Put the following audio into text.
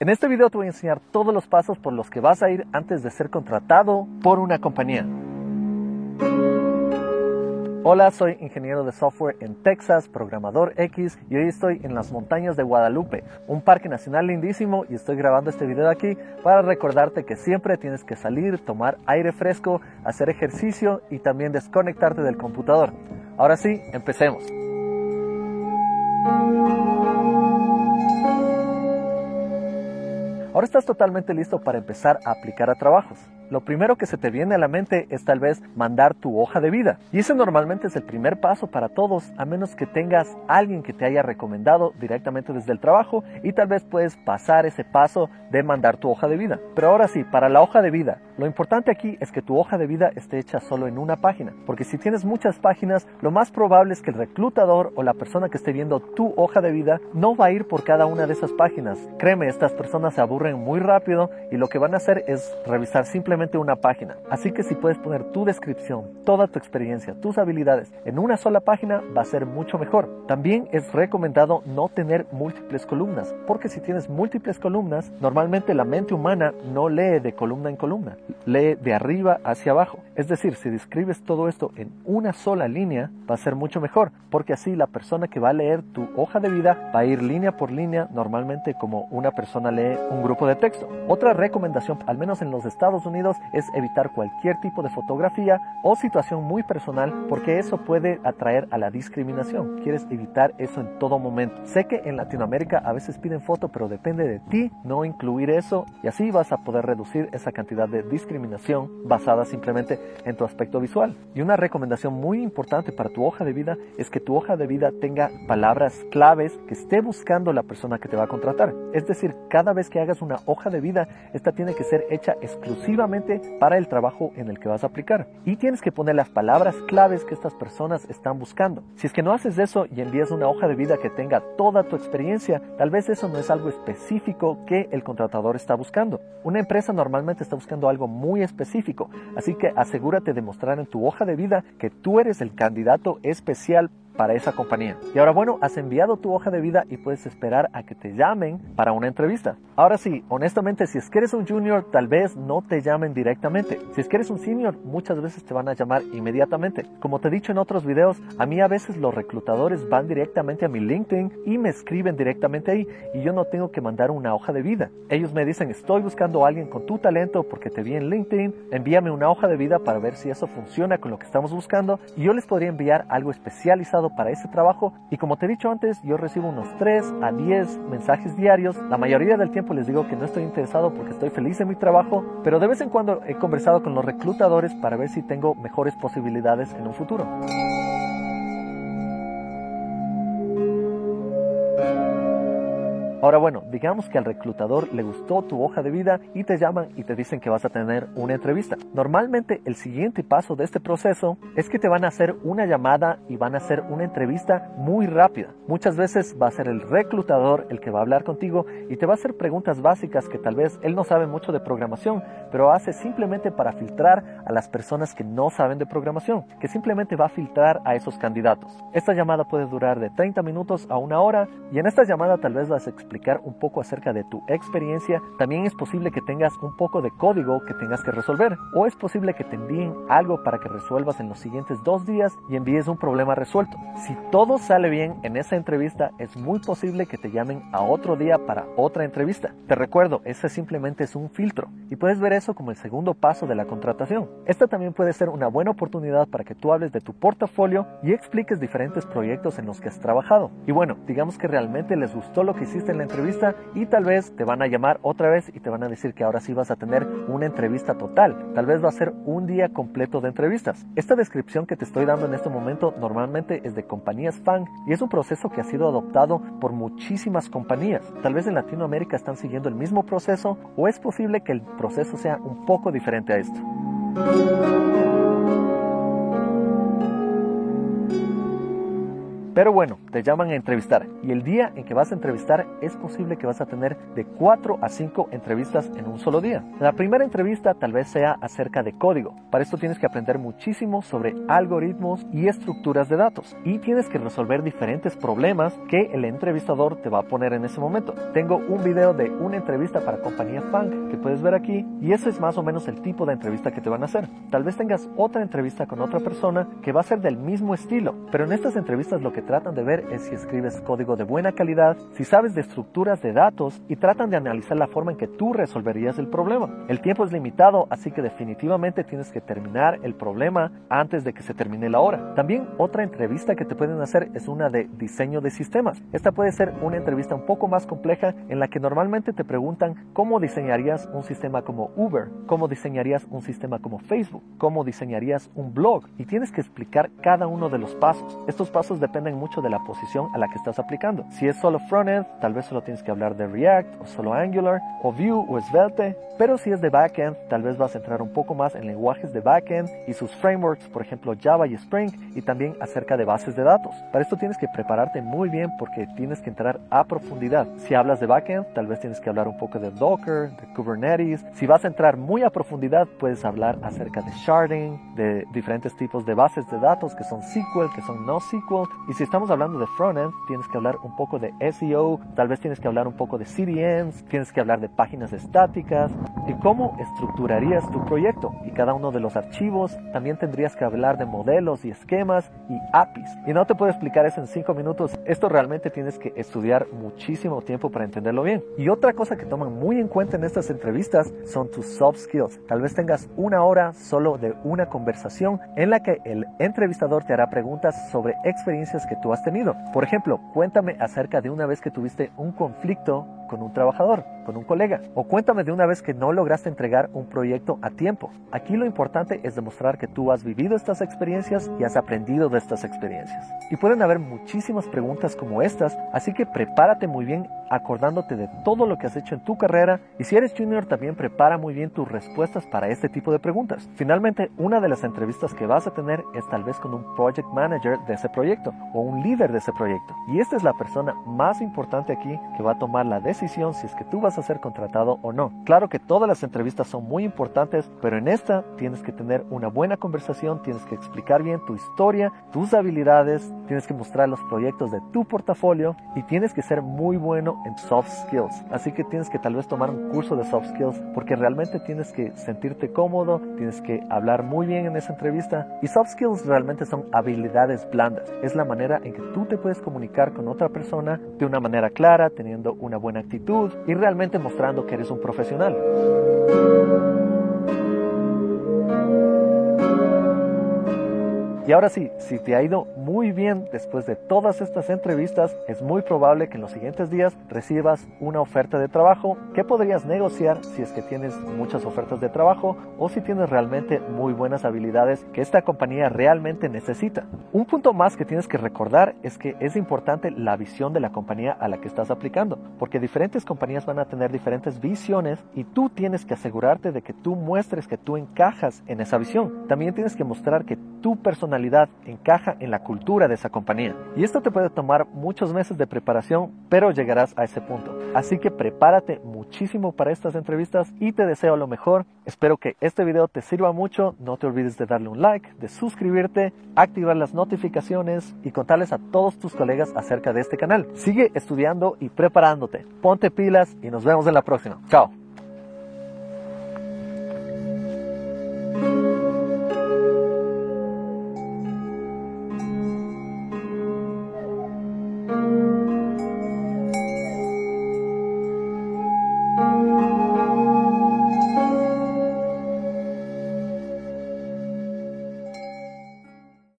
En este video te voy a enseñar todos los pasos por los que vas a ir antes de ser contratado por una compañía. Hola, soy ingeniero de software en Texas, programador X y hoy estoy en las montañas de Guadalupe, un parque nacional lindísimo y estoy grabando este video aquí para recordarte que siempre tienes que salir, tomar aire fresco, hacer ejercicio y también desconectarte del computador. Ahora sí, empecemos. Ahora estás totalmente listo para empezar a aplicar a trabajos lo primero que se te viene a la mente es tal vez mandar tu hoja de vida. Y ese normalmente es el primer paso para todos, a menos que tengas alguien que te haya recomendado directamente desde el trabajo y tal vez puedes pasar ese paso de mandar tu hoja de vida. Pero ahora sí, para la hoja de vida, lo importante aquí es que tu hoja de vida esté hecha solo en una página, porque si tienes muchas páginas, lo más probable es que el reclutador o la persona que esté viendo tu hoja de vida no va a ir por cada una de esas páginas. Créeme, estas personas se aburren muy rápido y lo que van a hacer es revisar simplemente una página. Así que si puedes poner tu descripción, toda tu experiencia, tus habilidades en una sola página, va a ser mucho mejor. También es recomendado no tener múltiples columnas, porque si tienes múltiples columnas, normalmente la mente humana no lee de columna en columna, lee de arriba hacia abajo. Es decir, si describes todo esto en una sola línea, va a ser mucho mejor, porque así la persona que va a leer tu hoja de vida va a ir línea por línea, normalmente como una persona lee un grupo de texto. Otra recomendación, al menos en los Estados Unidos, es evitar cualquier tipo de fotografía o situación muy personal porque eso puede atraer a la discriminación. Quieres evitar eso en todo momento. Sé que en Latinoamérica a veces piden foto, pero depende de ti no incluir eso y así vas a poder reducir esa cantidad de discriminación basada simplemente en tu aspecto visual. Y una recomendación muy importante para tu hoja de vida es que tu hoja de vida tenga palabras claves que esté buscando la persona que te va a contratar. Es decir, cada vez que hagas una hoja de vida, esta tiene que ser hecha exclusivamente para el trabajo en el que vas a aplicar. Y tienes que poner las palabras claves que estas personas están buscando. Si es que no haces eso y envías una hoja de vida que tenga toda tu experiencia, tal vez eso no es algo específico que el contratador está buscando. Una empresa normalmente está buscando algo muy específico, así que asegúrate de mostrar en tu hoja de vida que tú eres el candidato especial para esa compañía. Y ahora bueno, has enviado tu hoja de vida y puedes esperar a que te llamen para una entrevista. Ahora sí, honestamente, si es que eres un junior, tal vez no te llamen directamente. Si es que eres un senior, muchas veces te van a llamar inmediatamente. Como te he dicho en otros videos, a mí a veces los reclutadores van directamente a mi LinkedIn y me escriben directamente ahí y yo no tengo que mandar una hoja de vida. Ellos me dicen, estoy buscando a alguien con tu talento porque te vi en LinkedIn, envíame una hoja de vida para ver si eso funciona con lo que estamos buscando y yo les podría enviar algo especializado para ese trabajo y como te he dicho antes, yo recibo unos 3 a 10 mensajes diarios. La mayoría del tiempo les digo que no estoy interesado porque estoy feliz en mi trabajo, pero de vez en cuando he conversado con los reclutadores para ver si tengo mejores posibilidades en un futuro. Ahora bueno, digamos que al reclutador le gustó tu hoja de vida y te llaman y te dicen que vas a tener una entrevista. Normalmente el siguiente paso de este proceso es que te van a hacer una llamada y van a hacer una entrevista muy rápida. Muchas veces va a ser el reclutador el que va a hablar contigo y te va a hacer preguntas básicas que tal vez él no sabe mucho de programación, pero hace simplemente para filtrar a las personas que no saben de programación, que simplemente va a filtrar a esos candidatos. Esta llamada puede durar de 30 minutos a una hora y en esta llamada tal vez vas a explicar un poco acerca de tu experiencia, también es posible que tengas un poco de código que tengas que resolver o es posible que te envíen algo para que resuelvas en los siguientes dos días y envíes un problema resuelto. Si todo sale bien en esa entrevista, es muy posible que te llamen a otro día para otra entrevista. Te recuerdo, ese simplemente es un filtro y puedes ver eso como el segundo paso de la contratación. Esta también puede ser una buena oportunidad para que tú hables de tu portafolio y expliques diferentes proyectos en los que has trabajado. Y bueno, digamos que realmente les gustó lo que hiciste en la entrevista y tal vez te van a llamar otra vez y te van a decir que ahora sí vas a tener una entrevista total. Tal vez va a ser un día completo de entrevistas. Esta descripción que te estoy dando en este momento normalmente es de compañías fan y es un proceso que ha sido adoptado por muchísimas compañías. Tal vez en Latinoamérica están siguiendo el mismo proceso o es posible que el proceso sea un poco diferente a esto. Pero bueno, te llaman a entrevistar y el día en que vas a entrevistar es posible que vas a tener de 4 a 5 entrevistas en un solo día. La primera entrevista tal vez sea acerca de código. Para esto tienes que aprender muchísimo sobre algoritmos y estructuras de datos y tienes que resolver diferentes problemas que el entrevistador te va a poner en ese momento. Tengo un video de una entrevista para compañía Funk que puedes ver aquí y ese es más o menos el tipo de entrevista que te van a hacer. Tal vez tengas otra entrevista con otra persona que va a ser del mismo estilo, pero en estas entrevistas lo que tratan de ver es si escribes código de buena calidad, si sabes de estructuras de datos y tratan de analizar la forma en que tú resolverías el problema. El tiempo es limitado, así que definitivamente tienes que terminar el problema antes de que se termine la hora. También otra entrevista que te pueden hacer es una de diseño de sistemas. Esta puede ser una entrevista un poco más compleja en la que normalmente te preguntan cómo diseñarías un sistema como Uber, cómo diseñarías un sistema como Facebook, cómo diseñarías un blog y tienes que explicar cada uno de los pasos. Estos pasos dependen mucho de la posición a la que estás aplicando. Si es solo frontend, tal vez solo tienes que hablar de React o solo Angular o Vue o Svelte, pero si es de backend, tal vez vas a entrar un poco más en lenguajes de backend y sus frameworks, por ejemplo Java y Spring, y también acerca de bases de datos. Para esto tienes que prepararte muy bien porque tienes que entrar a profundidad. Si hablas de backend, tal vez tienes que hablar un poco de Docker, de Kubernetes. Si vas a entrar muy a profundidad, puedes hablar acerca de sharding, de diferentes tipos de bases de datos que son SQL, que son no SQL. Y si estamos hablando de frontend, tienes que hablar un poco de SEO, tal vez tienes que hablar un poco de CDNs, tienes que hablar de páginas estáticas y cómo estructurarías tu proyecto. Y cada uno de los archivos, también tendrías que hablar de modelos y esquemas y APIs. Y no te puedo explicar eso en cinco minutos. Esto realmente tienes que estudiar muchísimo tiempo para entenderlo bien. Y otra cosa que toman muy en cuenta en estas entrevistas son tus soft skills. Tal vez tengas una hora solo de una conversación en la que el entrevistador te hará preguntas sobre experiencias que tú has tenido. Por ejemplo, cuéntame acerca de una vez que tuviste un conflicto con un trabajador, con un colega. O cuéntame de una vez que no lograste entregar un proyecto a tiempo. Aquí lo importante es demostrar que tú has vivido estas experiencias y has aprendido de estas experiencias. Y pueden haber muchísimas preguntas como estas, así que prepárate muy bien acordándote de todo lo que has hecho en tu carrera y si eres junior también prepara muy bien tus respuestas para este tipo de preguntas. Finalmente, una de las entrevistas que vas a tener es tal vez con un project manager de ese proyecto o un líder de ese proyecto. Y esta es la persona más importante aquí que va a tomar la decisión si es que tú vas a ser contratado o no. Claro que todas las entrevistas son muy importantes, pero en esta tienes que tener una buena conversación, tienes que explicar bien tu historia, tus habilidades, tienes que mostrar los proyectos de tu portafolio y tienes que ser muy bueno en soft skills. Así que tienes que tal vez tomar un curso de soft skills porque realmente tienes que sentirte cómodo, tienes que hablar muy bien en esa entrevista. Y soft skills realmente son habilidades blandas. Es la manera en que tú te puedes comunicar con otra persona de una manera clara, teniendo una buena y realmente mostrando que eres un profesional. Y ahora sí, si te ha ido muy bien después de todas estas entrevistas, es muy probable que en los siguientes días recibas una oferta de trabajo que podrías negociar si es que tienes muchas ofertas de trabajo o si tienes realmente muy buenas habilidades que esta compañía realmente necesita. Un punto más que tienes que recordar es que es importante la visión de la compañía a la que estás aplicando, porque diferentes compañías van a tener diferentes visiones y tú tienes que asegurarte de que tú muestres que tú encajas en esa visión. También tienes que mostrar que tu personalidad encaja en la cultura de esa compañía. Y esto te puede tomar muchos meses de preparación, pero llegarás a ese punto. Así que prepárate muchísimo para estas entrevistas y te deseo lo mejor. Espero que este video te sirva mucho. No te olvides de darle un like, de suscribirte, activar las notificaciones y contarles a todos tus colegas acerca de este canal. Sigue estudiando y preparándote. Ponte pilas y nos vemos en la próxima. Chao.